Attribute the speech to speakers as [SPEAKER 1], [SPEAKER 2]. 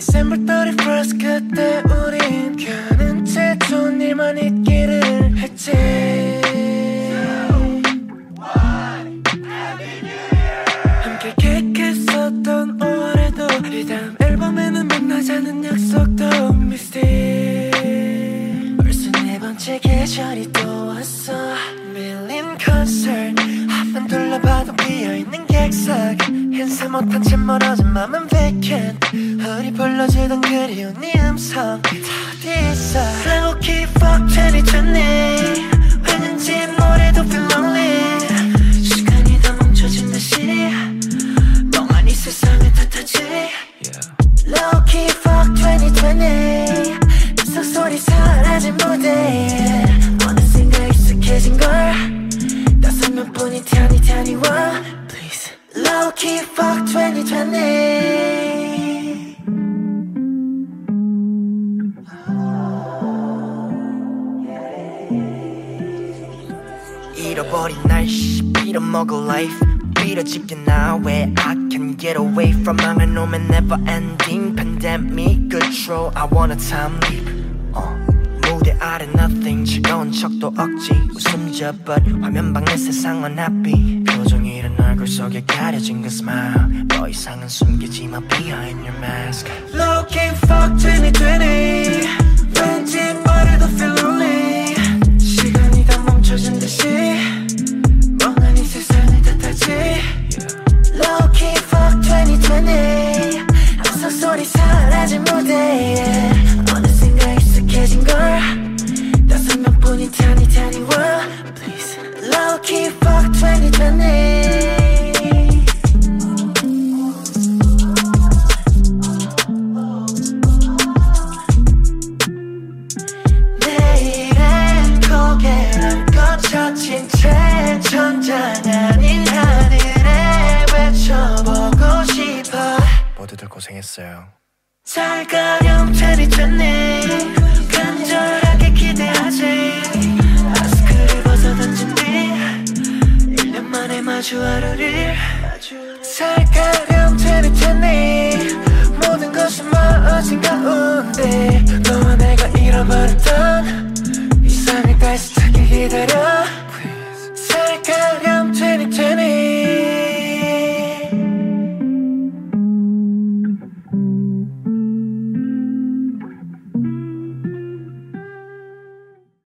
[SPEAKER 1] December 31st 그때 우린 가는 채좋 일만 있기를 했지. 함께 계획했었던 5월에도 이 다음 앨범에는 만나자는 약속도 미스티 벌써 네 번째 계절이 또 왔어. 밀린 컨셉 한번 둘러봐도 비어있는 객석. 인사 못한 채 멀어진 맘은 불러주던 그리운 네 음성. 다 어디 있어 key fuck 2020 왠지 노래도 feel lonely. 시간이 다 멈춰진 듯이 멍하니 세상을 탓하지. Low key fuck 2020그 소리 사라진 무대에 어느샌가 익숙해진 걸 다섯 몇 분이 타니 타니 와. Please. Low key fuck 2020 잃어버린 날 씨, 빌어먹을 life 빌어짓게 나왜 I can get away from 망한 놈의 never ending pandemic control I want a time leap 어. 무대 아래 nothing 즐거운 척도 억지 웃음 저벗 화면방의 세상은 happy 표정이 이른 얼굴 속에 가려진 그 smile 더 이상은 숨기지 마 behind your mask Looking for 고생했어요. 살가령 차리쳤네. 간절하게 기대하지. 마스크를 벗어 던진 뒤 1년 만에 마주 하루를